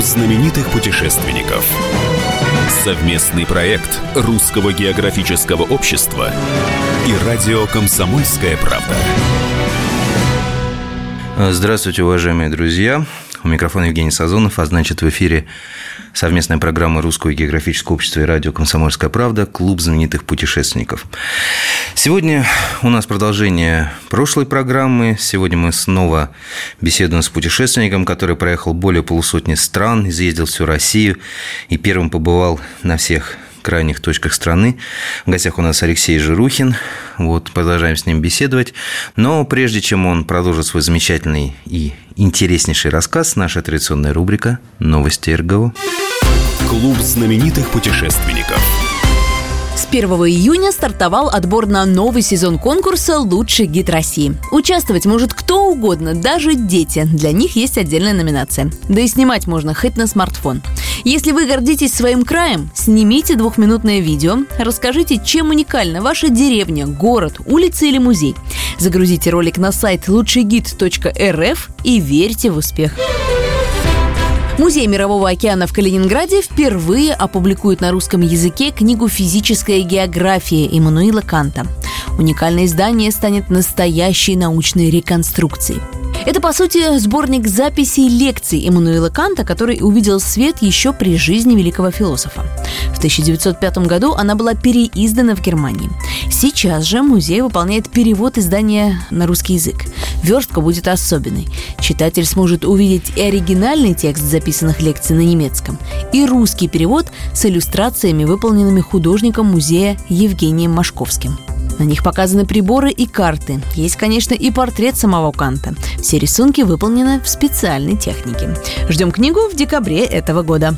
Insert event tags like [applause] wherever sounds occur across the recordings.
Клуб знаменитых путешественников. Совместный проект Русского географического общества и радио «Комсомольская правда». Здравствуйте, уважаемые друзья. У микрофона Евгений Сазонов, а значит в эфире совместная программа Русского географического общества и радио «Комсомольская правда» «Клуб знаменитых путешественников». Сегодня у нас продолжение прошлой программы. Сегодня мы снова беседуем с путешественником, который проехал более полусотни стран, изъездил всю Россию и первым побывал на всех крайних точках страны. В гостях у нас Алексей Жирухин. Вот, продолжаем с ним беседовать. Но прежде чем он продолжит свой замечательный и интереснейший рассказ, наша традиционная рубрика «Новости РГО». Клуб знаменитых путешественников. С 1 июня стартовал отбор на новый сезон конкурса «Лучший гид России». Участвовать может кто угодно, даже дети. Для них есть отдельная номинация. Да и снимать можно хоть на смартфон. Если вы гордитесь своим краем, снимите двухминутное видео, расскажите, чем уникальна ваша деревня, город, улица или музей. Загрузите ролик на сайт лучшийгид.рф и верьте в успех. Музей Мирового океана в Калининграде впервые опубликует на русском языке книгу «Физическая география» Иммануила Канта. Уникальное издание станет настоящей научной реконструкцией. Это, по сути, сборник записей лекций Эммануила Канта, который увидел свет еще при жизни великого философа. В 1905 году она была переиздана в Германии. Сейчас же музей выполняет перевод издания на русский язык. Верстка будет особенной. Читатель сможет увидеть и оригинальный текст записанных лекций на немецком, и русский перевод с иллюстрациями, выполненными художником музея Евгением Машковским. На них показаны приборы и карты. Есть, конечно, и портрет самого Канта. Все рисунки выполнены в специальной технике. Ждем книгу в декабре этого года.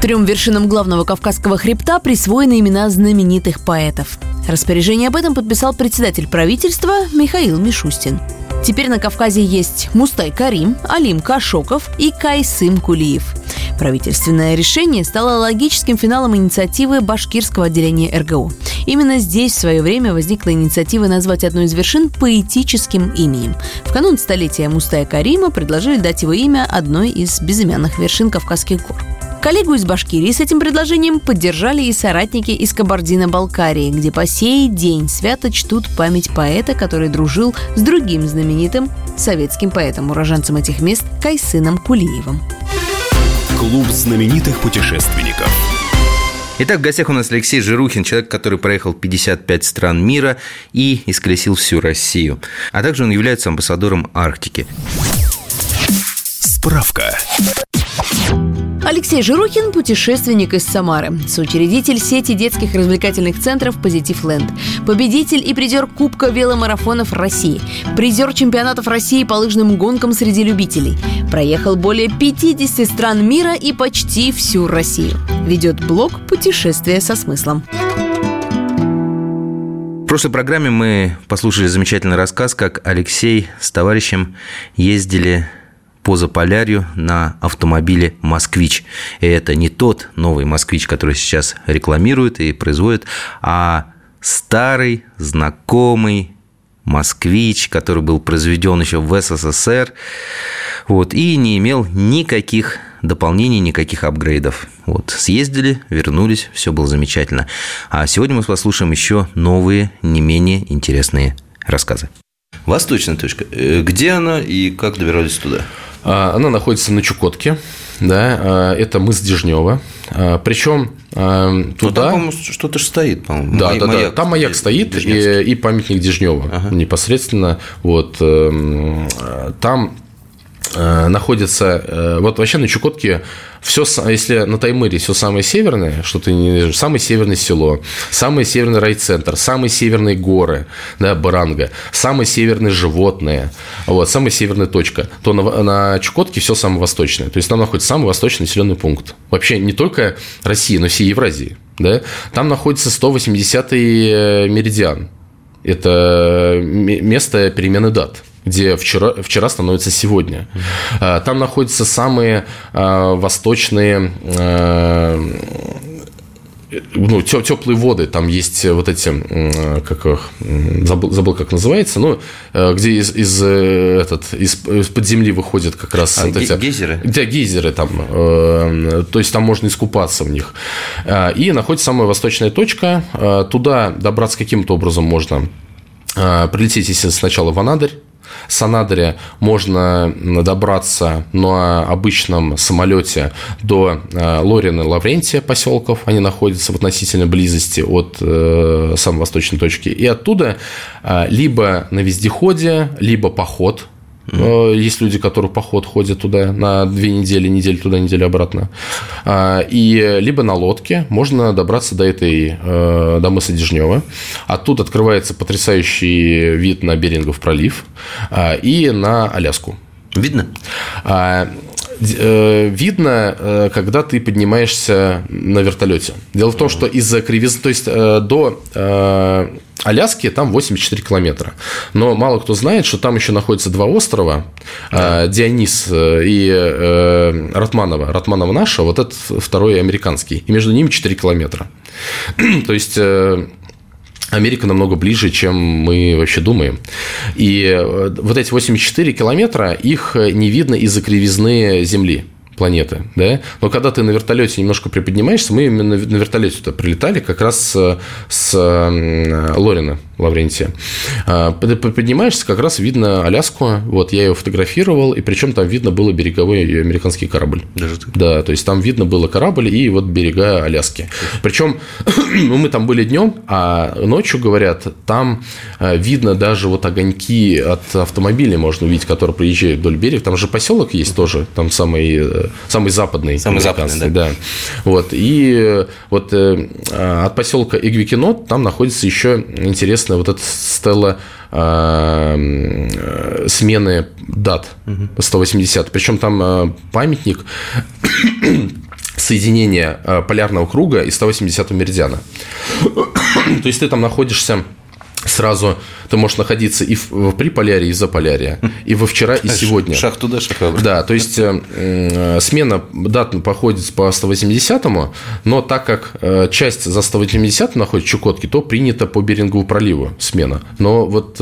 Трем вершинам главного Кавказского хребта присвоены имена знаменитых поэтов. Распоряжение об этом подписал председатель правительства Михаил Мишустин. Теперь на Кавказе есть Мустай Карим, Алим Кашоков и Кайсым Кулиев. Правительственное решение стало логическим финалом инициативы башкирского отделения РГУ. Именно здесь в свое время возникла инициатива назвать одну из вершин поэтическим именем. В канун столетия Мустая Карима предложили дать его имя одной из безымянных вершин Кавказских гор. Коллегу из Башкирии с этим предложением поддержали и соратники из Кабардино-Балкарии, где по сей день свято чтут память поэта, который дружил с другим знаменитым советским поэтом, уроженцем этих мест Кайсыном Кулиевым. Клуб знаменитых путешественников. Итак, в гостях у нас Алексей Жирухин, человек, который проехал 55 стран мира и исколесил всю Россию. А также он является амбассадором Арктики. Справка. Алексей Жирухин – путешественник из Самары, соучредитель сети детских развлекательных центров «Позитив Ленд», победитель и призер Кубка веломарафонов России, призер чемпионатов России по лыжным гонкам среди любителей, проехал более 50 стран мира и почти всю Россию. Ведет блог «Путешествия со смыслом». В прошлой программе мы послушали замечательный рассказ, как Алексей с товарищем ездили по Заполярью на автомобиле «Москвич». И это не тот новый «Москвич», который сейчас рекламируют и производят, а старый, знакомый «Москвич», который был произведен еще в СССР, вот, и не имел никаких дополнений, никаких апгрейдов. Вот, съездили, вернулись, все было замечательно. А сегодня мы послушаем еще новые, не менее интересные рассказы. Восточная точка. Э, где она и как добирались туда? А, она находится на Чукотке, да, а, это мыс Дежнева. А, Причем ну, туда... там, что-то же стоит, по-моему. Да, да, да. Там маяк стоит и, и памятник Дежнева ага. непосредственно. Вот эм, там Э, находится, э, вот вообще на Чукотке все, если на Таймыре все самое северное, что ты не самое северное село, самый северный райцентр, самые северные горы, да, Баранга, самые северные животные, вот, самая северная точка, то на, на Чукотке все самое восточное. То есть там находится самый восточный населенный пункт. Вообще не только России, но всей Евразии. Да? Там находится 180-й э, меридиан. Это место перемены дат где вчера, вчера становится сегодня. Mm-hmm. Там находятся самые а, восточные а, ну, теплые воды, там есть вот эти, как их, забыл, забыл как называется, ну, где из, из, этот, из, из-под земли выходят как раз а, вот эти... Гейзеры? Где гейзеры там, то есть там можно искупаться в них. И находится самая восточная точка, туда добраться каким-то образом можно прилететь, если сначала в Анадырь, с Анадыря можно добраться на обычном самолете до э, Лорина Лаврентия поселков. Они находятся в относительной близости от э, самой восточной точки. И оттуда э, либо на вездеходе, либо поход – Mm-hmm. Есть люди, которые поход ходят туда на две недели, неделю туда, неделю обратно. А, и либо на лодке можно добраться до этой, э, до мыса Дежнева. Оттуда открывается потрясающий вид на Берингов пролив а, и на Аляску. Видно? А, Э, видно, когда ты поднимаешься на вертолете. Дело в том, что из-за кривизны, то есть до Аляски там 84 километра. Но мало кто знает, что там еще находятся два острова, Дионис и Ратманова. Ратманова наша, вот этот второй американский. И между ними 4 километра. [clears throat] То есть Америка намного ближе, чем мы вообще думаем. И э, вот эти 84 километра, их не видно из-за кривизны Земли планеты, да, но когда ты на вертолете немножко приподнимаешься, мы именно на вертолете туда прилетали как раз с, с Лорина Лаврентия. А, поднимаешься, как раз видно Аляску, вот я ее фотографировал, и причем там видно было береговой американский корабль. Даже так? Да, то есть там видно было корабль и вот берега Аляски. Причем [clears throat] мы там были днем, а ночью, говорят, там а, видно даже вот огоньки от автомобиля можно увидеть, которые приезжают вдоль берега. Там же поселок есть тоже, там самый э, самый западный. Самый западный, да. да. Вот, и вот э, от поселка Игвикинот там находится еще интересная вот эта стела э, смены дат 180. Причем там э, памятник [coughs] соединения полярного круга и 180 меридиана. [coughs] То есть ты там находишься сразу ты можешь находиться и в, при полярии, и за полярия, и во вчера, и сегодня. Шаг туда, шаг обратно. Да, то есть э, э смена дат походит по 180-му, но так как э, часть за 180 находится Чукотки, то принято по Берингову проливу смена. Но вот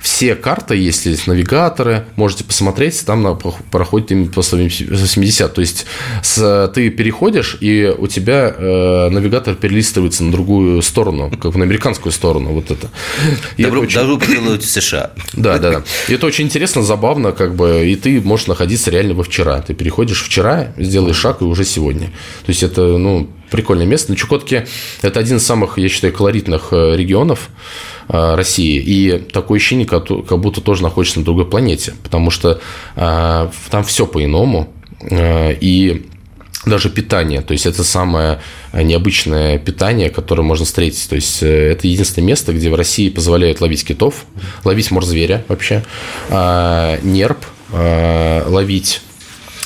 все карты, если есть навигаторы, можете посмотреть, там проходит именно по 180. То есть с, ты переходишь, и у тебя навигатор перелистывается на другую сторону, как на американскую сторону. Вот это. Добро, Добро пожаловать в США. Да, да, да. И это очень интересно, забавно, как бы, и ты можешь находиться реально во вчера. Ты переходишь вчера, сделаешь шаг, и уже сегодня. То есть это, ну, прикольное место. На Чукотке это один из самых, я считаю, колоритных э, регионов э, России. И такое ощущение, как будто тоже находишься на другой планете. Потому что э, там все по-иному. И даже питание. То есть это самое необычное питание, которое можно встретить. То есть э, это единственное место, где в России позволяют ловить китов, ловить морзверя вообще, а, нерп, а, ловить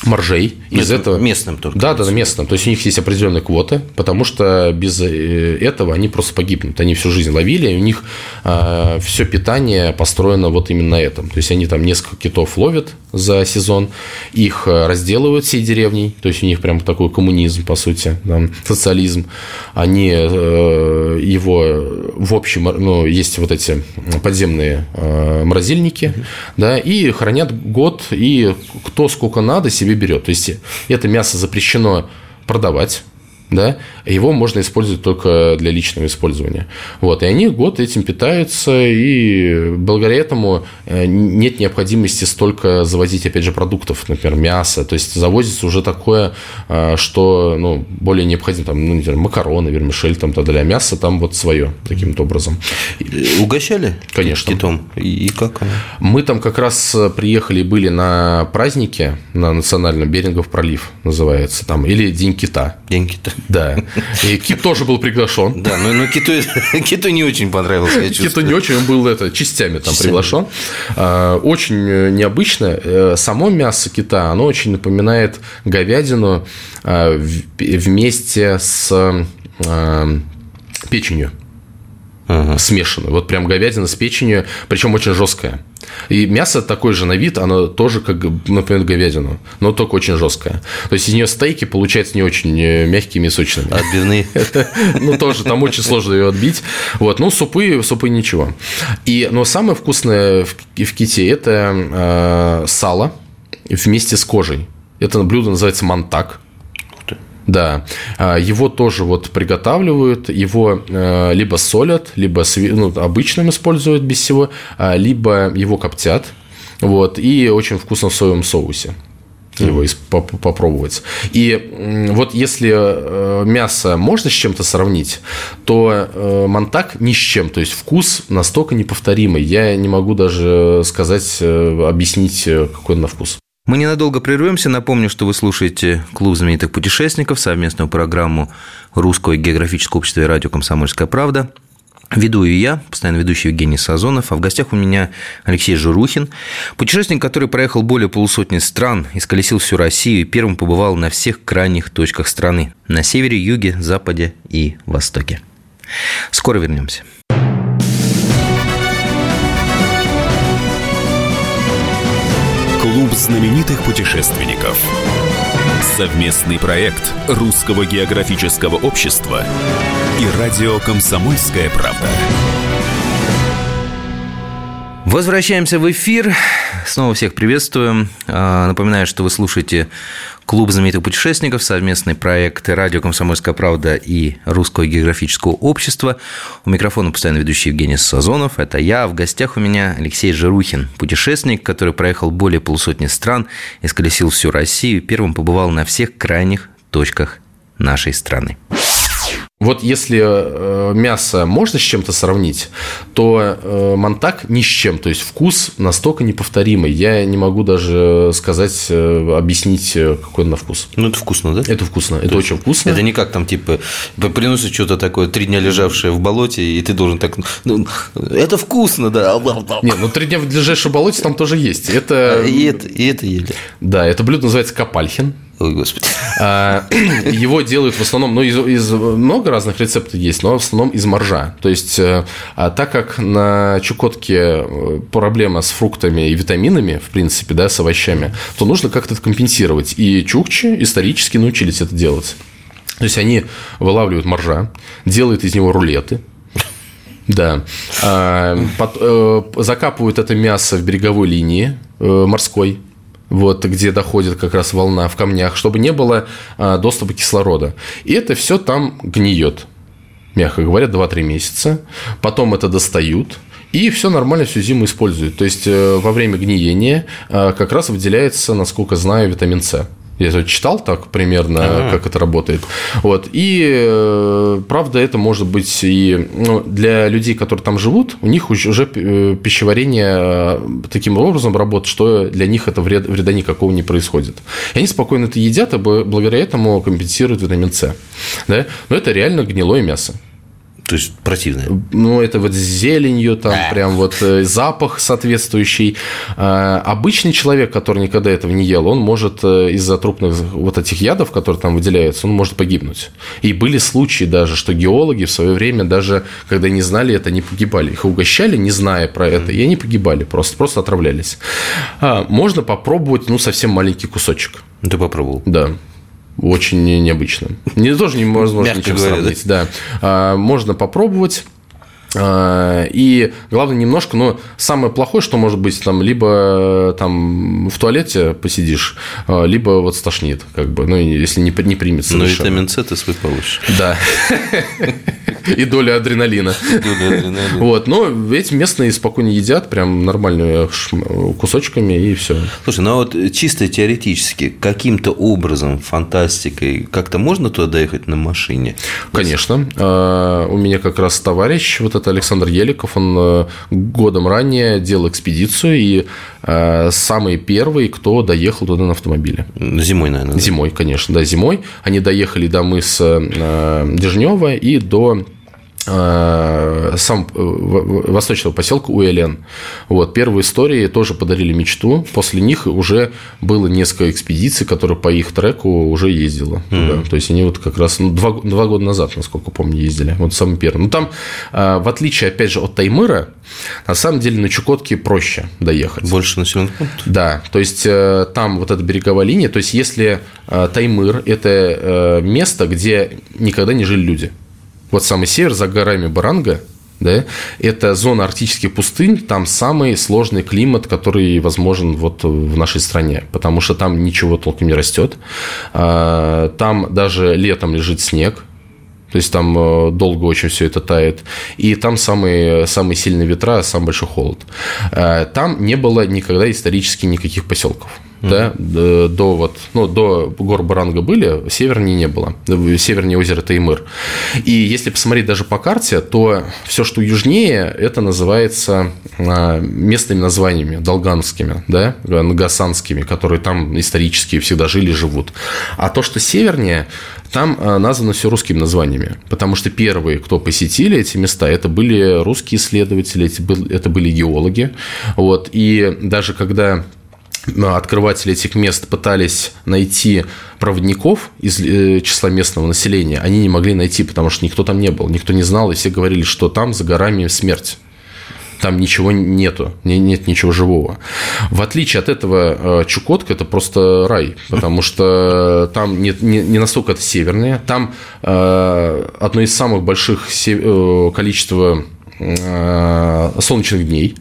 маржей. Из этого местным только. Да, да, да, местным. То есть у них есть определенные квоты, потому что без э, этого они просто погибнут. Они всю жизнь ловили, и у них э, все питание построено вот именно на этом. То есть они там несколько китов ловят за сезон, их э, разделывают всей деревней, то есть у них прям такой коммунизм, по сути, там, социализм. Они э, его в общем, ну, есть вот эти подземные э, морозильники, mm-hmm. да, и хранят год, и кто сколько надо себе берет. То есть это мясо запрещено продавать да, его можно использовать только для личного использования. Вот, и они год этим питаются, и благодаря этому э, нет необходимости столько завозить, опять же, продуктов, например, мяса, то есть завозится уже такое, э, что, ну, более необходимо, там, ну, например, макароны, вермишель, там, тогда, мясо там вот свое, таким образом. Э, угощали? Конечно. Китом? И как оно? Мы там как раз приехали, были на празднике, на национальном Берингов пролив называется, там, или День кита. День кита. Да. И Кит тоже был приглашен. Да, но, но Киту, Киту не очень понравилось, я чувствую. Киту не очень, он был это, частями там частями. приглашен. А, очень необычно. Э, само мясо кита, оно очень напоминает говядину а, вместе с а, печенью. Ага. смешанную. Вот прям говядина с печенью, причем очень жесткая. И мясо такое же на вид, оно тоже как, например, говядину, но только очень жесткое. То есть из нее стейки получаются не очень э, мягкими и сочными. Отбивные. [laughs] Ну, тоже там очень сложно ее отбить. Вот, ну, супы, супы ничего. И, но самое вкусное в, в ките – это э, сало вместе с кожей. Это блюдо называется мантак. Да, а, его тоже вот приготавливают, его э, либо солят, либо ну, обычным используют без всего, а, либо его коптят, вот, и очень вкусно в соевом соусе его попробовать. И вот если э, мясо можно с чем-то сравнить, то э, мантак ни с чем. То есть вкус настолько неповторимый. Я не могу даже сказать, объяснить, какой он на вкус. Мы ненадолго прервемся. Напомню, что вы слушаете «Клуб знаменитых путешественников», совместную программу Русского географического общества и радио «Комсомольская правда». Веду ее я, постоянно ведущий Евгений Сазонов, а в гостях у меня Алексей Журухин, путешественник, который проехал более полусотни стран, исколесил всю Россию и первым побывал на всех крайних точках страны – на севере, юге, западе и востоке. Скоро вернемся. Клуб знаменитых путешественников. Совместный проект Русского географического общества и радио «Комсомольская правда». Возвращаемся в эфир. Снова всех приветствуем. А, напоминаю, что вы слушаете Клуб знаменитых путешественников, совместный проект «Радио Комсомольская правда» и Русского географического общества. У микрофона постоянно ведущий Евгений Сазонов. Это я. В гостях у меня Алексей Жирухин, путешественник, который проехал более полусотни стран, исколесил всю Россию, первым побывал на всех крайних точках нашей страны. Вот если э, мясо можно с чем-то сравнить, то э, мантак ни с чем. То есть вкус настолько неповторимый. Я не могу даже сказать, э, объяснить, какой он на вкус. Ну, это вкусно, да? Это вкусно. То это очень вкусно. Это не как там, типа, приносят что-то такое, три дня лежавшее в болоте, и ты должен так... Ну, это вкусно, да. Нет, ну, три дня в болоте там тоже есть. Это... И это, и это ели. Да, это блюдо называется капальхин. Ой, господи. А, [clears throat] его делают в основном, ну, из, из много разных рецептов есть, но в основном из моржа. То есть, э, а так как на Чукотке э, проблема с фруктами и витаминами, в принципе, да, с овощами, то нужно как-то это компенсировать. И чукчи исторически научились это делать. То есть, они вылавливают моржа, делают из него рулеты, да. А, э, закапывают это мясо в береговой линии морской, вот, где доходит как раз волна в камнях, чтобы не было а, доступа кислорода. И это все там гниет, мягко говоря, 2-3 месяца. Потом это достают, и все нормально всю зиму используют. То есть э, во время гниения а, как раз выделяется, насколько знаю, витамин С. Я читал так примерно, ага. как это работает. Вот. И э, правда, это может быть и ну, для людей, которые там живут, у них уже э, пищеварение э, таким образом работает, что для них это вред, вреда никакого не происходит. И они спокойно это едят, и благодаря этому компенсируют витамин С. Да? Но это реально гнилое мясо. То есть противное. Ну, это вот с зеленью, там а. прям вот э, запах соответствующий. А, обычный человек, который никогда этого не ел, он может э, из-за трупных вот этих ядов, которые там выделяются, он может погибнуть. И были случаи даже, что геологи в свое время даже, когда не знали это, не погибали. Их угощали, не зная про это, и они погибали просто, просто отравлялись. А, можно попробовать, ну, совсем маленький кусочек. Ты попробовал? Да. Очень необычно. Не тоже невозможно ничем сравнить. Да. А, можно попробовать. А, и главное немножко, но самое плохое, что может быть, там либо там в туалете посидишь, а, либо вот стошнит, как бы, ну, если не, не примется. Но витамин С ты свой получишь. Да. [laughs] И доля адреналина. Доля адреналина. Вот, но эти местные спокойно едят прям нормальными кусочками и все. Слушай, ну а вот чисто теоретически, каким-то образом, фантастикой, как-то можно туда доехать на машине? Конечно. А, у меня как раз товарищ, вот этот Александр Еликов, он э, годом ранее делал экспедицию, и э, самый первый, кто доехал туда на автомобиле. Зимой, наверное. Зимой, конечно, да, зимой. Они доехали до мыса э, Дежнева и до сам э, восточного поселка Уэлен. Вот, первые истории тоже подарили мечту. После них уже было несколько экспедиций, которые по их треку уже ездила. Mm-hmm. Да. То есть они вот как раз ну, два, два года назад, насколько помню, ездили. Вот самый первый. Ну там, э, в отличие, опять же, от Таймыра, на самом деле на Чукотке проще доехать. Больше населенных пунктов? Да. То есть там вот эта береговая линия. То есть если Таймыр – это место, где никогда не жили люди – вот самый север, за горами Баранга, да, это зона арктических пустынь, там самый сложный климат, который возможен вот в нашей стране, потому что там ничего толком не растет, а, там даже летом лежит снег, то есть там э, долго очень все это тает. И там самые, самые сильные ветра, самый большой холод. А, там не было никогда исторически никаких поселков да, до вот, ну, до гор Баранга были, севернее не было, севернее озера Таймыр. И если посмотреть даже по карте, то все, что южнее, это называется а, местными названиями, долганскими, да, нагасанскими, которые там исторически всегда жили, живут. А то, что севернее, там а, названо все русскими названиями, потому что первые, кто посетили эти места, это были русские исследователи, это были геологи, вот, и даже когда открыватели этих мест пытались найти проводников из э, числа местного населения, они не могли найти, потому что никто там не был, никто не знал, и все говорили, что там за горами смерть там ничего нету, нет ничего живого. В отличие от этого, э, Чукотка – это просто рай, потому что там нет, не, не настолько это северное, там э, одно из самых больших количества солнечных дней,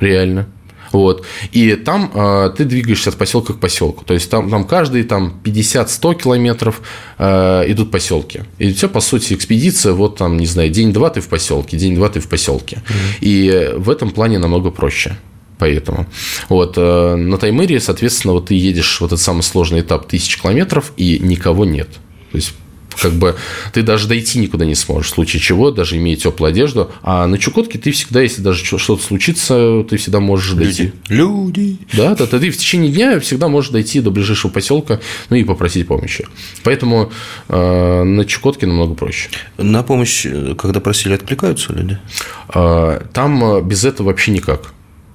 реально. Вот. И там э, ты двигаешься от поселка к поселку. То есть там, там каждые там, 50-100 километров э, идут поселки. И все, по сути, экспедиция, вот там, не знаю, день-два ты в поселке, день-два ты в поселке. Mm-hmm. И в этом плане намного проще поэтому. Вот, э, на Таймыре, соответственно, вот ты едешь вот этот самый сложный этап тысяч километров, и никого нет. То есть как бы ты даже дойти никуда не сможешь, в случае чего, даже имея теплую одежду. А на Чукотке ты всегда, если даже что-то случится, ты всегда можешь дойти. Люди. Да, да, ты в течение дня всегда можешь дойти до ближайшего поселка, ну и попросить помощи. Поэтому э, на Чукотке намного проще. На помощь, когда просили, откликаются люди? Э, там без этого вообще никак.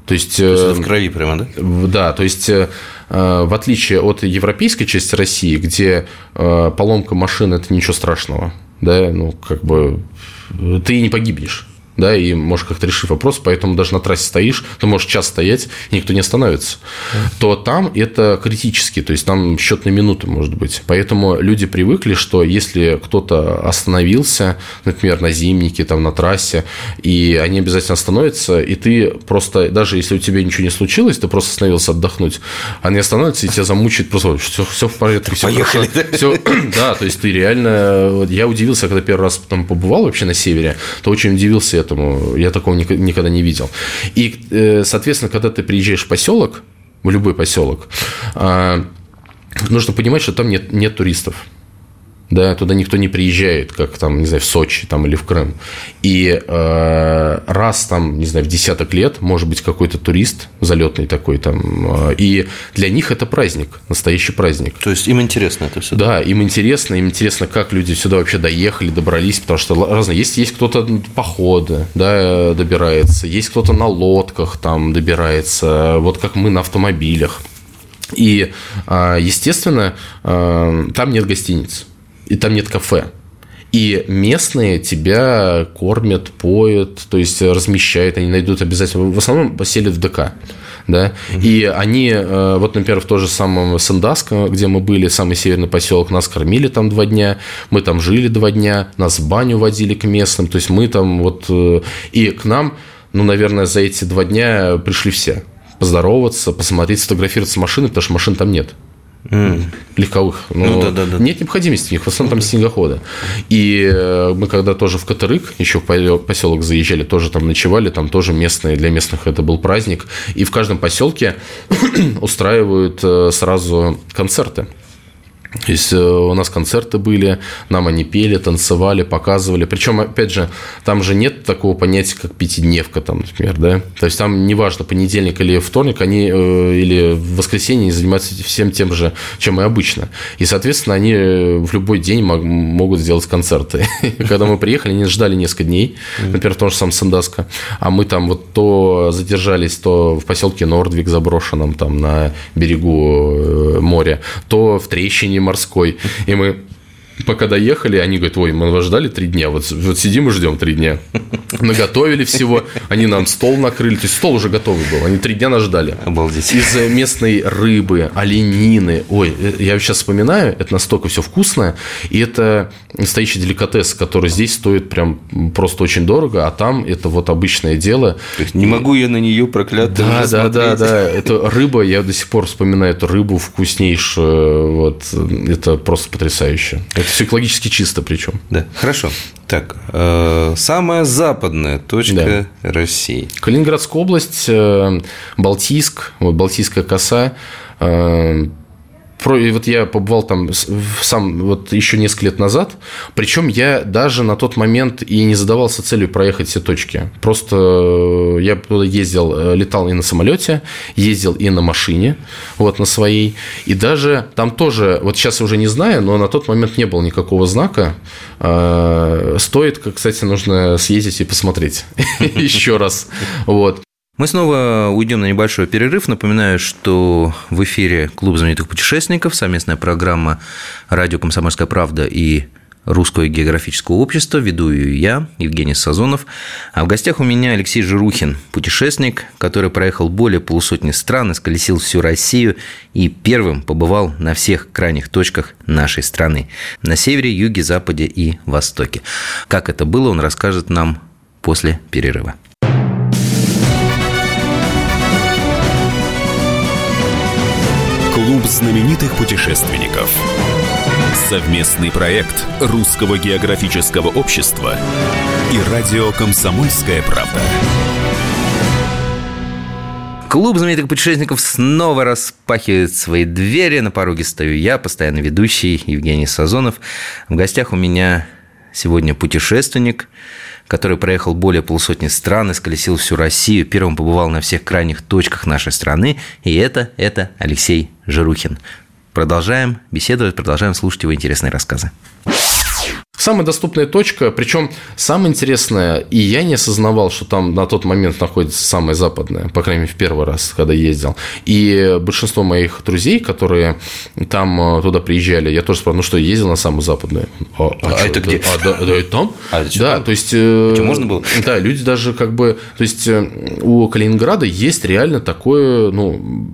То есть, то есть это в крови прямо, да? Да, то есть э, в отличие от европейской части России, где э, поломка машины это ничего страшного, да, ну как бы ты не погибнешь да, и можешь как-то решить вопрос, поэтому даже на трассе стоишь, ты можешь час стоять, и никто не остановится, то там это критически, то есть там счет на минуты может быть. Поэтому люди привыкли, что если кто-то остановился, например, на зимнике, там на трассе, и они обязательно остановятся, и ты просто, даже если у тебя ничего не случилось, ты просто остановился отдохнуть, они остановятся, и тебя замучают просто, все, все в порядке, все Поехали. Хорошо, все, [clears throat] да, то есть ты реально, я удивился, когда первый раз там побывал вообще на севере, то очень удивился этому. Я такого никогда не видел. И, э, соответственно, когда ты приезжаешь в поселок, в любой поселок, а, нужно понимать, что там нет, нет туристов да, туда никто не приезжает, как там, не знаю, в Сочи там, или в Крым. И э, раз там, не знаю, в десяток лет, может быть, какой-то турист залетный такой там, э, и для них это праздник, настоящий праздник. То есть им интересно это все? Да, им интересно, им интересно, как люди сюда вообще доехали, добрались, потому что разные, есть, есть кто-то походы, да, добирается, есть кто-то на лодках там добирается, вот как мы на автомобилях. И, э, естественно, э, там нет гостиниц и там нет кафе. И местные тебя кормят, поют, то есть размещают, они найдут обязательно, в основном поселят в ДК. Да? Угу. И они, э, вот, например, в том же самом Сандаско, где мы были, самый северный поселок, нас кормили там два дня, мы там жили два дня, нас в баню водили к местным, то есть мы там вот, э, и к нам, ну, наверное, за эти два дня пришли все поздороваться, посмотреть, сфотографироваться с машиной, потому что машин там нет. Mm. легковых. Но ну, да, да, да. Нет необходимости в них, в основном там снегоходы. И э, мы когда тоже в Катарык, еще в поселок заезжали, тоже там ночевали, там тоже местные, для местных это был праздник. И в каждом поселке [clears throat] устраивают э, сразу концерты. То есть э, у нас концерты были, нам они пели, танцевали, показывали. Причем, опять же, там же нет такого понятия, как пятидневка, там, например, да. То есть там неважно, понедельник или вторник, они э, или в воскресенье они занимаются всем тем же, чем и обычно. И, соответственно, они э, в любой день могут сделать концерты. [laughs] Когда мы приехали, они ждали несколько дней, например, в том же самом Сандаско, а мы там вот то задержались, то в поселке Нордвик заброшенном, там на берегу моря, то в Трещине морской. И мы пока доехали, они говорят, ой, мы вас ждали три дня, вот, вот сидим и ждем три дня. [laughs] Наготовили всего, они нам стол накрыли, то есть стол уже готовый был, они три дня нас ждали. Обалдеть. Из местной рыбы, оленины, ой, э, я сейчас вспоминаю, это настолько все вкусное, и это настоящий деликатес, который здесь стоит прям просто очень дорого, а там это вот обычное дело. То есть не могу я на нее проклятую Да, да, да, да, это рыба, я до сих пор вспоминаю эту рыбу вкуснейшую, вот, это просто потрясающе. Это все экологически чисто причем. Да, хорошо. Так, э, самая западная точка да. России. Калининградская область, э, Балтийск, вот Балтийская коса, э, про, и вот я побывал там сам вот еще несколько лет назад, причем я даже на тот момент и не задавался целью проехать все точки. Просто э, я туда ездил, э, летал и на самолете, ездил и на машине, вот на своей, и даже там тоже, вот сейчас я уже не знаю, но на тот момент не было никакого знака. Э, стоит, кстати, нужно съездить и посмотреть [laughs] еще раз. Вот. Мы снова уйдем на небольшой перерыв. Напоминаю, что в эфире Клуб знаменитых путешественников, совместная программа «Радио Комсомольская правда» и Русское географическое общество. Веду ее я, Евгений Сазонов. А в гостях у меня Алексей Жирухин, путешественник, который проехал более полусотни стран, исколесил всю Россию и первым побывал на всех крайних точках нашей страны. На севере, юге, западе и востоке. Как это было, он расскажет нам после перерыва. Клуб знаменитых путешественников. Совместный проект Русского географического общества и радио «Комсомольская правда». Клуб знаменитых путешественников снова распахивает свои двери. На пороге стою я, постоянно ведущий Евгений Сазонов. В гостях у меня сегодня путешественник – который проехал более полусотни стран, исколесил всю Россию, первым побывал на всех крайних точках нашей страны, и это, это Алексей Жирухин. Продолжаем беседовать, продолжаем слушать его интересные рассказы. Самая доступная точка, причем самое интересное, и я не осознавал, что там на тот момент находится самая западная, по крайней мере, в первый раз, когда ездил. И большинство моих друзей, которые там э, туда приезжали, я тоже спрашивал, ну что, ездил на самую западную? А, а, а это где? А, да, да, это там? А, это да, там? то есть... Э, что, можно было? Да, люди даже как бы... То есть э, у Калининграда есть реально такое, ну,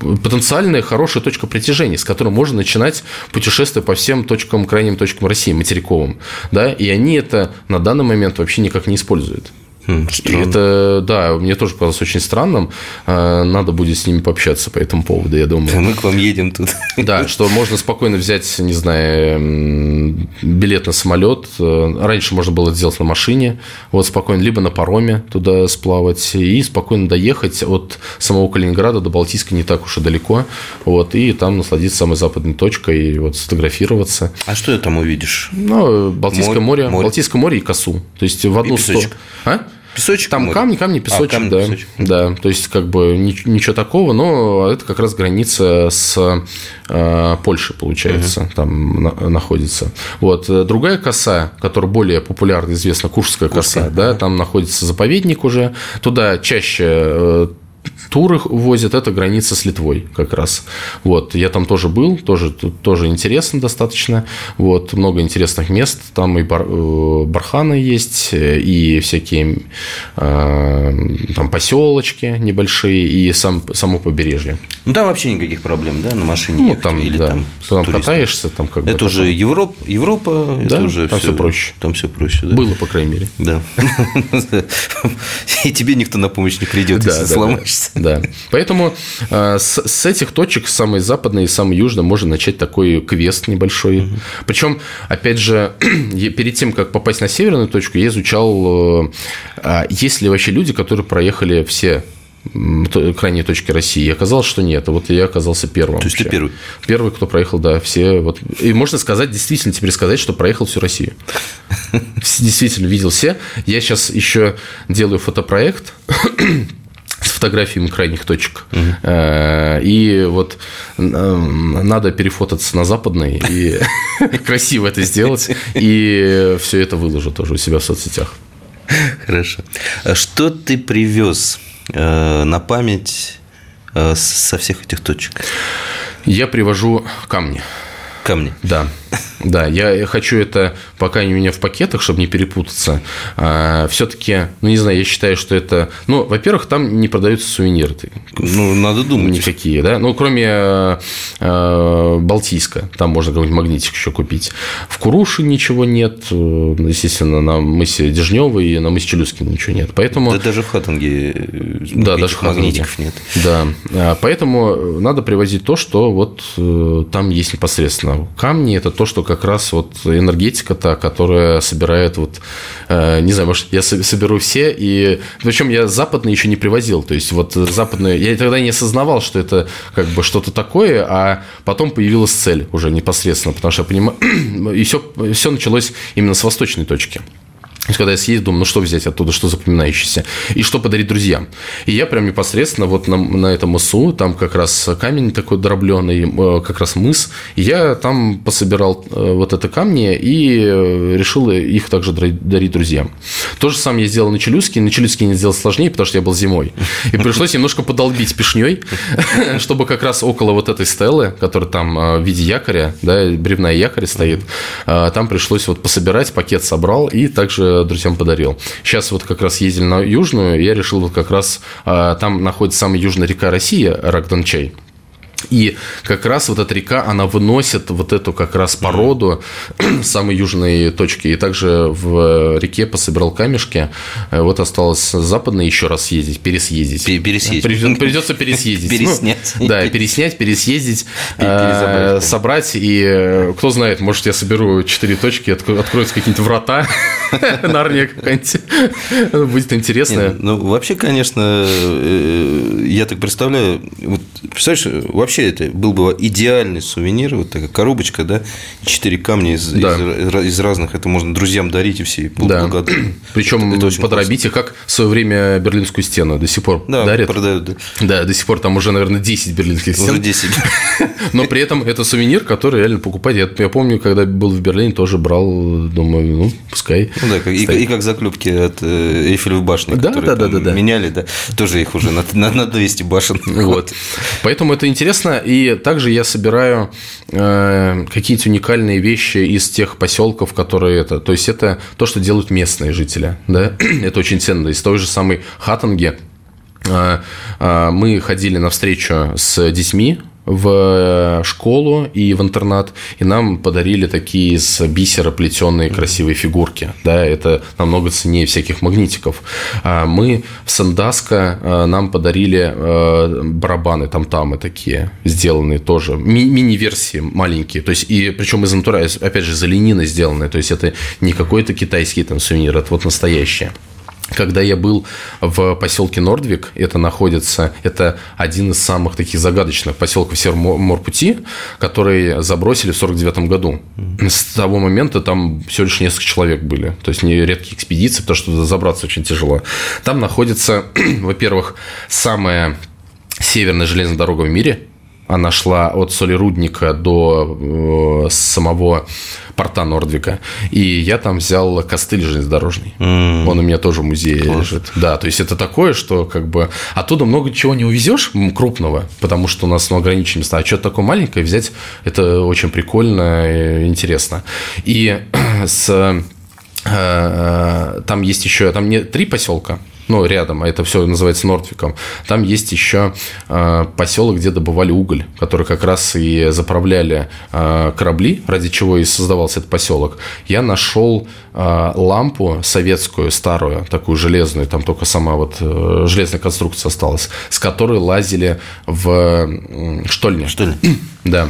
потенциальная хорошая точка притяжения, с которой можно начинать путешествие по всем точкам, крайним точкам России, материковым. Да? И они это на данный момент вообще никак не используют. И это, да, мне тоже показалось очень странным. А, надо будет с ними пообщаться по этому поводу, я думаю. Да, [laughs] мы к вам едем тут. Да, что можно спокойно взять, не знаю, билет на самолет. Раньше можно было это сделать на машине, вот спокойно, либо на пароме туда сплавать и спокойно доехать от самого Калининграда до Балтийска не так уж и далеко. Вот, и там насладиться самой западной точкой и вот сфотографироваться. А что ты там увидишь? Ну, Балтийское море, море, море. Балтийское море и Косу. То есть в одну сторону. А? Песочек? Там камни, камни, песочек, а, камни, да. Песочек. Да, то есть как бы ничего такого, но это как раз граница с э, Польшей, получается, угу. там на, находится. Вот. Другая коса, которая более популярна, известна, Куршская коса, да, там находится заповедник уже, туда чаще э, туры возят, это граница с Литвой как раз. Вот, я там тоже был, тоже, тоже интересно достаточно. Вот, много интересных мест. Там и бар, э, барханы есть, и всякие э, там поселочки небольшие, и сам, само побережье. Ну, там вообще никаких проблем, да, на машине ну, там, или да. там, там катаешься, там как бы. Это уже Европа, Европа, да? это уже там все, все проще. Там все проще, да. Было, по крайней мере. Да. [laughs] И тебе никто на помощь не придет, если сломаешься. Да. Поэтому э, с, с этих точек, самой западной и самой южной, можно начать такой квест небольшой. Угу. Причем, опять же, [clears throat] перед тем, как попасть на северную точку, я изучал, э, есть ли вообще люди, которые проехали все крайней точки России. И оказалось, что нет. вот я оказался первым. То есть ты первый? Первый, кто проехал, да, все. Вот. И можно сказать, действительно теперь сказать, что проехал всю Россию. Действительно видел все. Я сейчас еще делаю фотопроект [clears throat] с фотографиями крайних точек. Угу. И вот надо перефотаться на западный и [laughs] красиво это сделать. И все это выложу тоже у себя в соцсетях. Хорошо. А что ты привез э, на память э, со всех этих точек? Я привожу камни. Камни? Да. Да, я хочу это, пока не у меня в пакетах, чтобы не перепутаться. А, все-таки, ну, не знаю, я считаю, что это... Ну, во-первых, там не продаются сувениры. Ну, надо думать. Никакие, да? Ну, кроме э, э, Балтийска. Там можно какой-нибудь магнитик еще купить. В Куруше ничего нет. Э, естественно, на мысе Дежнева и на мысе Челюскина ничего нет. Поэтому... Да даже в Хаттинге да, даже в магнитиков нет. Да. А, поэтому надо привозить то, что вот там есть непосредственно. Камни – это то, что как раз вот энергетика та, которая собирает вот, э, не знаю, может, я соберу все, и причем я западные еще не привозил, то есть вот западные, я тогда не осознавал, что это как бы что-то такое, а потом появилась цель уже непосредственно, потому что я понимаю, [clears throat] и все, все началось именно с восточной точки. То есть, когда я съездил, думаю, ну что взять оттуда, что запоминающееся, и что подарить друзьям. И я прям непосредственно вот на, на этом мысу, там как раз камень такой дробленый, э, как раз мыс, я там пособирал э, вот это камни и э, решил их также дарить друзьям. То же самое я сделал на Челюске, на Челюске не сделал сложнее, потому что я был зимой. И пришлось немножко подолбить пешней, [laughs] чтобы как раз около вот этой стелы, которая там в виде якоря, да, бревна и якоря стоит, там пришлось вот пособирать, пакет собрал и также друзьям подарил. Сейчас вот как раз ездили на Южную, я решил вот как раз, а, там находится самая южная река России, Рагдончай. И как раз вот эта река, она выносит вот эту как раз породу [clears throat] самой южной точки. И также в реке пособирал камешки. Э, вот осталось западно еще раз ездить, пересъездить. Пересъездить. Придется пересъездить. Переснять. Ну, да, переснять, пересъездить, э, собрать. И э, кто знает, может, я соберу четыре точки, откроются какие-нибудь врата. [laughs] Нарния какая-нибудь. Будет интересно. Ну, вообще, конечно, я так представляю, представляешь, вообще это был бы идеальный сувенир, вот такая коробочка, да, четыре камня из, да. из, из разных, это можно друзьям дарить и все будут да. благодарны. [clears throat] Причем это, это подробить их, как в свое время Берлинскую стену до сих пор да, дарят. продают, да. Да, до сих пор там уже, наверное, 10 берлинских стен. Уже 10. [laughs] Но при этом это сувенир, который реально покупать. Я, я помню, когда был в Берлине, тоже брал, думаю, ну, пускай. Ну да, как, и, и как заклепки от э, Эйфелевой башни, да, которые да, да, да, да. меняли, да, тоже их уже на, на, на 200 башен. Вот. Поэтому это интересно интересно. И также я собираю э, какие-то уникальные вещи из тех поселков, которые это. То есть это то, что делают местные жители. Да? [clears throat] это очень ценно. Из той же самой Хатанги э, э, мы ходили на встречу с детьми в школу и в интернат, и нам подарили такие из бисера плетеные красивые фигурки. Да, это намного ценнее всяких магнитиков. А мы в Сандаско а, нам подарили а, барабаны там-тамы такие, сделанные тоже, ми- мини-версии маленькие, то есть, и причем из натура, опять же, из оленины сделанные, то есть, это не какой-то китайский там сувенир, это вот настоящее. Когда я был в поселке Нордвик, это находится, это один из самых таких загадочных поселков Североморпути, который забросили в 49 году. С того момента там всего лишь несколько человек были. То есть, не редкие экспедиции, потому что забраться очень тяжело. Там находится, [clears throat] во-первых, самая северная железная дорога в мире. Она шла от Солирудника до э, самого порта Нордвика. И я там взял костыль железнодорожный. Mm. Он у меня тоже в музее Класс. лежит. Да, то есть это такое, что как бы оттуда много чего не увезешь крупного, потому что у нас ну, ограниченные места. А что-то такое маленькое взять, это очень прикольно и интересно. И [clears throat] с э, э, там есть еще, там не три поселка, ну, рядом, а это все называется Нортвиком, там есть еще э, поселок, где добывали уголь, который как раз и заправляли э, корабли, ради чего и создавался этот поселок. Я нашел э, лампу советскую, старую, такую железную, там только сама вот э, железная конструкция осталась, с которой лазили в э, штольне. Штольне. [clears throat] Да.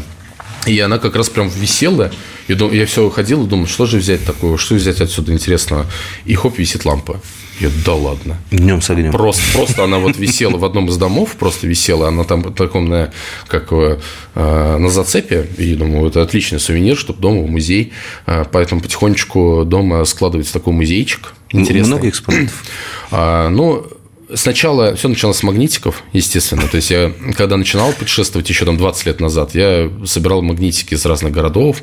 И она как раз прям висела. И я все ходил и думал, что же взять такое, что взять отсюда интересного. И хоп, висит лампа. Я, да ладно. Днем с огнем. Просто, просто она вот висела в одном из домов, просто висела, она там таком, на, как э, на зацепе, и думаю, это отличный сувенир, чтобы дома в музей, э, поэтому потихонечку дома складывается такой музейчик. Интересный. Много экспонатов? [clears throat] А, ну, Сначала все началось с магнитиков, естественно. То есть я, когда начинал путешествовать еще там 20 лет назад, я собирал магнитики из разных городов,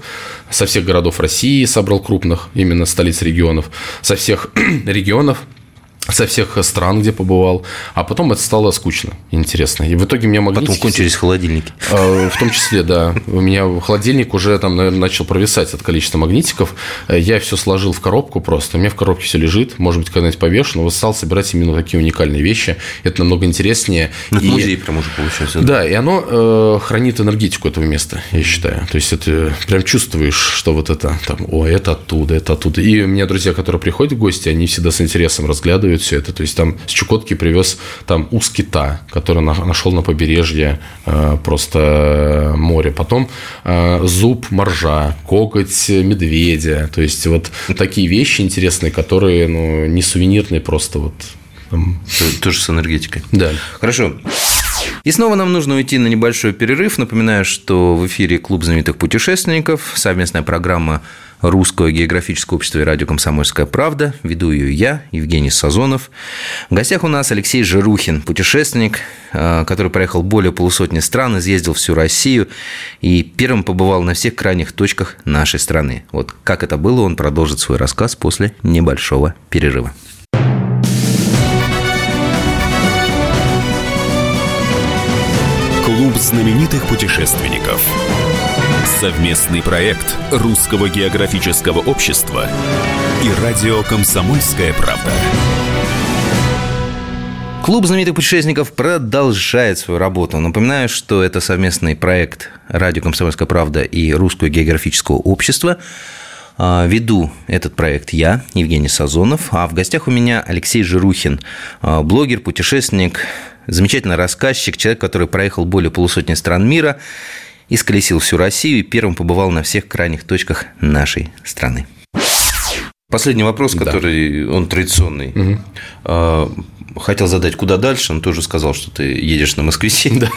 со всех городов России собрал крупных, именно столиц регионов, со всех [clears throat] регионов со всех стран, где побывал, а потом это стало скучно интересно. И в итоге у меня магнитики... Потом кончились холодильники. А, в том числе, да. У меня холодильник уже там, наверное, начал провисать от количества магнитиков. Я все сложил в коробку просто. У меня в коробке все лежит. Может быть, когда-нибудь повешу, но вот стал собирать именно такие уникальные вещи. Это намного интереснее. Ну, и... музей прям уже получается. Да, и оно э, хранит энергетику этого места, я считаю. То есть, это прям чувствуешь, что вот это там, о, это оттуда, это оттуда. И у меня друзья, которые приходят в гости, они всегда с интересом разглядывают все это. То есть там с Чукотки привез там ус кита, который нашел на побережье э, просто море. Потом э, зуб моржа, коготь медведя. То есть вот такие вещи интересные, которые ну, не сувенирные, просто вот. Тоже с энергетикой. Да. Хорошо. И снова нам нужно уйти на небольшой перерыв. Напоминаю, что в эфире Клуб знаменитых путешественников, совместная программа Русского географического общества и радио «Комсомольская правда». Веду ее я, Евгений Сазонов. В гостях у нас Алексей Жирухин, путешественник, э, который проехал более полусотни стран, изъездил всю Россию и первым побывал на всех крайних точках нашей страны. Вот как это было, он продолжит свой рассказ после небольшого перерыва. Клуб знаменитых путешественников – Совместный проект Русского географического общества и радио «Комсомольская правда». Клуб знаменитых путешественников продолжает свою работу. Напоминаю, что это совместный проект «Радио Комсомольская правда» и Русского географического общества. А, веду этот проект я, Евгений Сазонов, а в гостях у меня Алексей Жирухин, а, блогер, путешественник, замечательный рассказчик, человек, который проехал более полусотни стран мира исколесил всю Россию и первым побывал на всех крайних точках нашей страны. Последний вопрос, который да. он традиционный. Угу. Хотел задать, куда дальше, но тоже сказал, что ты едешь на москвиче. [laughs] Да.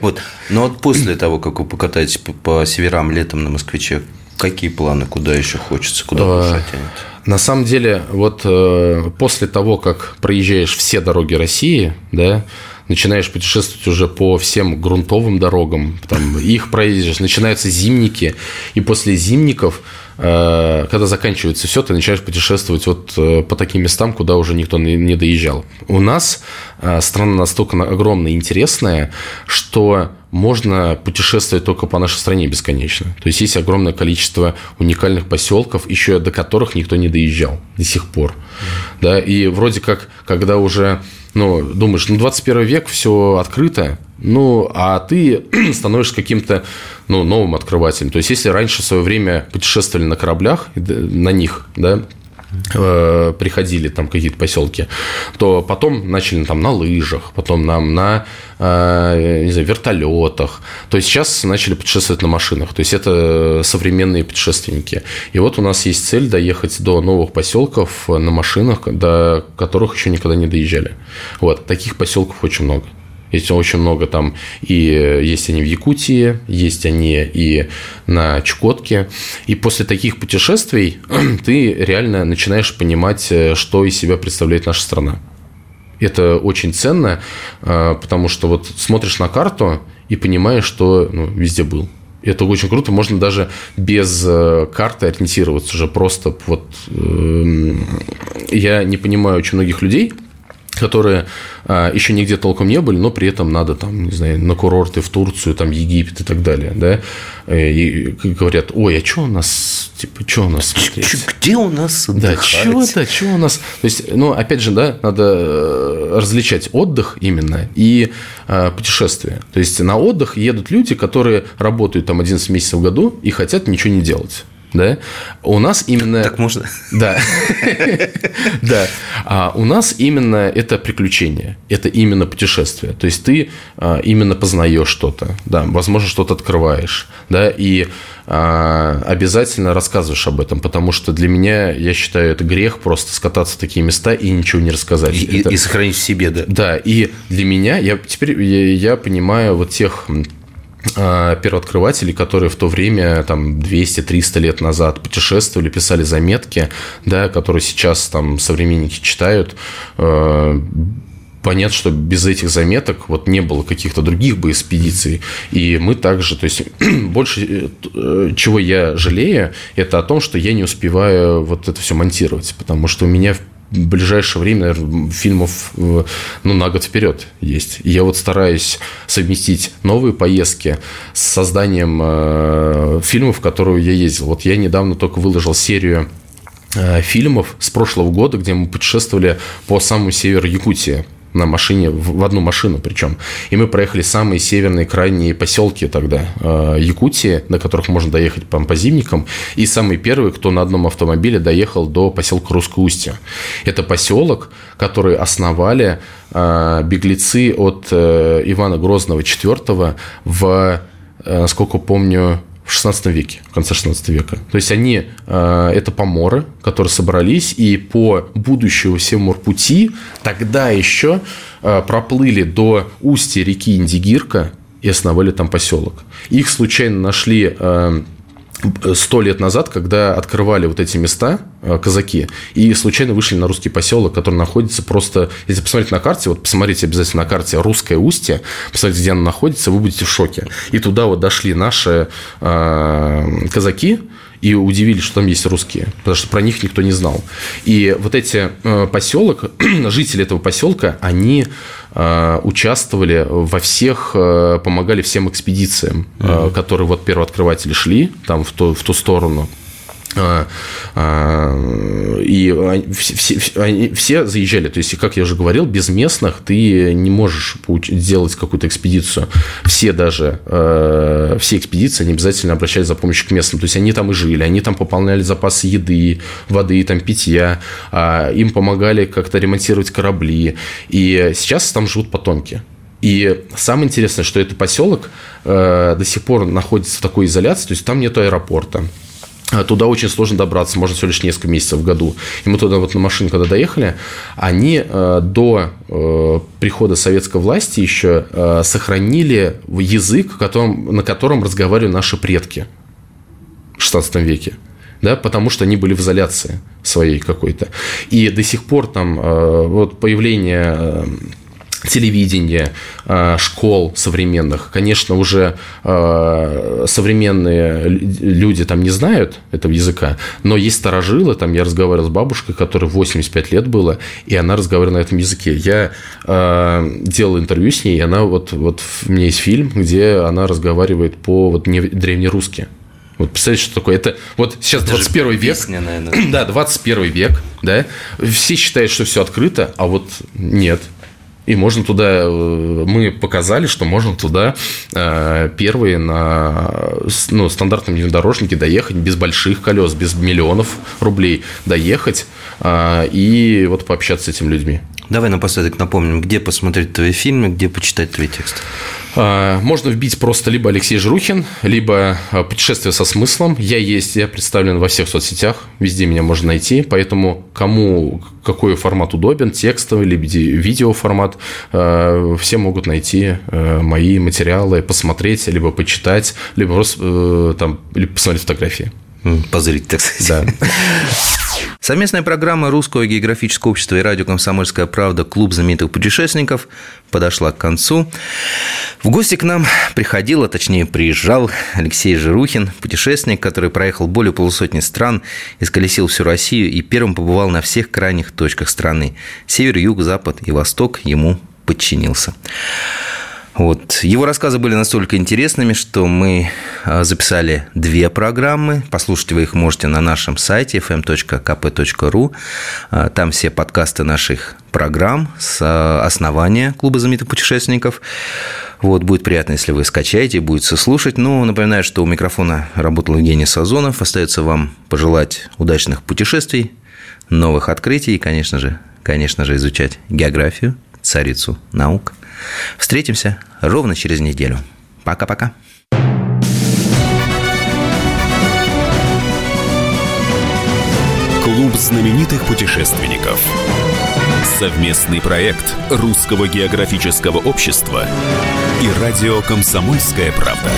вот. Но вот после того, как вы покатаетесь по северам летом на москвиче, какие планы, куда еще хочется, куда а, душа тянет? На самом деле, вот э, после того, как проезжаешь все дороги России, да, начинаешь путешествовать уже по всем грунтовым дорогам, там, их проедешь, начинаются зимники, и после зимников э, когда заканчивается все, ты начинаешь путешествовать вот э, по таким местам, куда уже никто не доезжал. У нас э, страна настолько огромная и интересная, что можно путешествовать только по нашей стране бесконечно. То есть есть огромное количество уникальных поселков, еще до которых никто не доезжал до сих пор. Да, и вроде как, когда уже ну, думаешь, ну, 21 век, все открыто, ну, а ты [clears throat] становишься каким-то ну, новым открывателем. То есть, если раньше в свое время путешествовали на кораблях, на них, да, Э, приходили там какие-то поселки, то потом начали там на лыжах, потом нам на э, не знаю, вертолетах. То есть сейчас начали путешествовать на машинах. То есть это современные путешественники. И вот у нас есть цель доехать до новых поселков на машинах, до которых еще никогда не доезжали. Вот таких поселков очень много. Есть очень много там, и есть они в Якутии, есть они и на Чукотке. И после таких путешествий [clears throat] ты реально начинаешь понимать, э, что из себя представляет наша страна. Это очень ценно, э, потому что вот смотришь на карту и понимаешь, что ну, везде был. Это очень круто. Можно даже без э, карты ориентироваться уже просто вот. Эм, я не понимаю очень многих людей, которые а, еще нигде толком не были, но при этом надо там, не знаю, на курорты в Турцию, там Египет и так далее, да, и говорят, ой, а что у нас, типа, что у нас смотреть? Где у нас отдыхать? Да, что это, что у нас? То есть, ну, опять же, да, надо э, различать отдых именно и э, путешествие. То есть, на отдых едут люди, которые работают там 11 месяцев в году и хотят ничего не делать. Да, у нас именно... Так можно? Да, [laughs] да. А у нас именно это приключение, это именно путешествие. То есть ты а, именно познаешь что-то, да, возможно, что-то открываешь, да, и а, обязательно рассказываешь об этом, потому что для меня, я считаю, это грех просто скататься в такие места и ничего не рассказать. И, это... и сохранить в себе, да. Да, и для меня, я теперь я, я понимаю вот тех первооткрывателей, которые в то время, там, 200-300 лет назад путешествовали, писали заметки, да, которые сейчас там современники читают, а, понятно, что без этих заметок вот не было каких-то других бы экспедиций. И мы также, то есть [clears throat] больше э, чего я жалею, это о том, что я не успеваю вот это все монтировать, потому что у меня ближайшее время, наверное, фильмов э, ну, на год вперед есть. И я вот стараюсь совместить новые поездки с созданием э, фильмов, в которые я ездил. Вот я недавно только выложил серию э, фильмов с прошлого года, где мы путешествовали по самому северу Якутии на машине, в одну машину причем. И мы проехали самые северные крайние поселки тогда э, Якутии, на которых можно доехать по, по зимникам. И самый первый, кто на одном автомобиле доехал до поселка Русское Устье. Это поселок, который основали э, беглецы от э, Ивана Грозного IV в, насколько помню, в 16 веке, в конце 16 века. То есть они, э, это поморы, которые собрались и по будущему Севморпути тогда еще э, проплыли до устья реки Индигирка и основали там поселок. Их случайно нашли э, сто лет назад, когда открывали вот эти места э, казаки, и случайно вышли на русский поселок, который находится просто... Если посмотреть на карте, вот посмотрите обязательно на карте «Русское устье», посмотрите, где оно находится, вы будете в шоке. И туда вот дошли наши э, казаки, и удивились, что там есть русские, потому что про них никто не знал. И вот эти э, поселок, [clears throat] жители этого поселка, они участвовали во всех, э, помогали всем экспедициям, mm-hmm. которые вот первооткрыватели шли там в ту, в ту сторону. А, а, и все, они, все заезжали. То есть, как я уже говорил, без местных ты не можешь сделать какую-то экспедицию. Все даже, э, все экспедиции, они обязательно обращались за помощью к местным. То есть, они там и жили, они там пополняли запасы еды, воды, там, питья. А, им помогали как-то ремонтировать корабли. И сейчас там живут потомки. И самое интересное, что этот поселок э, до сих пор находится в такой изоляции, то есть там нет аэропорта, а туда очень сложно добраться, можно всего лишь несколько месяцев в году. И мы туда вот на машине, когда доехали, они э, до э, прихода советской власти еще э, сохранили язык, которым, на котором разговаривали наши предки в 16 веке. Да, потому что они были в изоляции своей какой-то. И до сих пор там вот появление телевидения, э, школ современных. Конечно, уже э, современные люди там не знают этого языка, но есть старожилы, там я разговаривал с бабушкой, которой 85 лет было, и она разговаривала на этом языке. Я э, делал интервью с ней, и она вот, вот у меня есть фильм, где она разговаривает по вот древнерусски. Вот представляете, что такое? Это вот сейчас Это 21 век. Песня, наверное. [clears throat] Да, 21 век, да. Все считают, что все открыто, а вот нет. И можно туда, э, мы показали, что можно туда э, первые на ну, стандартном внедорожнике доехать без больших колес, без миллионов рублей доехать э, и вот пообщаться с этими людьми. Давай напоследок напомним, где посмотреть твои фильмы, где почитать твои тексты. Можно вбить просто либо Алексей Жрухин, либо «Путешествие со смыслом». Я есть, я представлен во всех соцсетях, везде меня можно найти, поэтому кому какой формат удобен, текстовый, либо видеоформат, а, все могут найти мои материалы, посмотреть, либо почитать, либо просто э, там, либо посмотреть фотографии. Позрить, так сказать. Да. [laughs] Совместная программа Русского географического общества и радио «Комсомольская правда» «Клуб знаменитых путешественников» подошла к концу. В гости к нам приходил, а точнее приезжал Алексей Жирухин, путешественник, который проехал более полусотни стран, исколесил всю Россию и первым побывал на всех крайних точках страны. Север, юг, запад и восток ему подчинился. Вот. Его рассказы были настолько интересными, что мы а, записали две программы. Послушать вы их можете на нашем сайте fm.kp.ru. А, там все подкасты наших программ с а, основания Клуба знаменитых путешественников. Вот, будет приятно, если вы скачаете, будете слушать. Ну, напоминаю, что у микрофона работал Евгений Сазонов. Остается вам пожелать удачных путешествий, новых открытий и, конечно же, конечно же, изучать географию, царицу наук. Встретимся ровно через неделю. Пока-пока. Клуб знаменитых путешественников. Совместный проект Русского географического общества и радио «Комсомольская правда».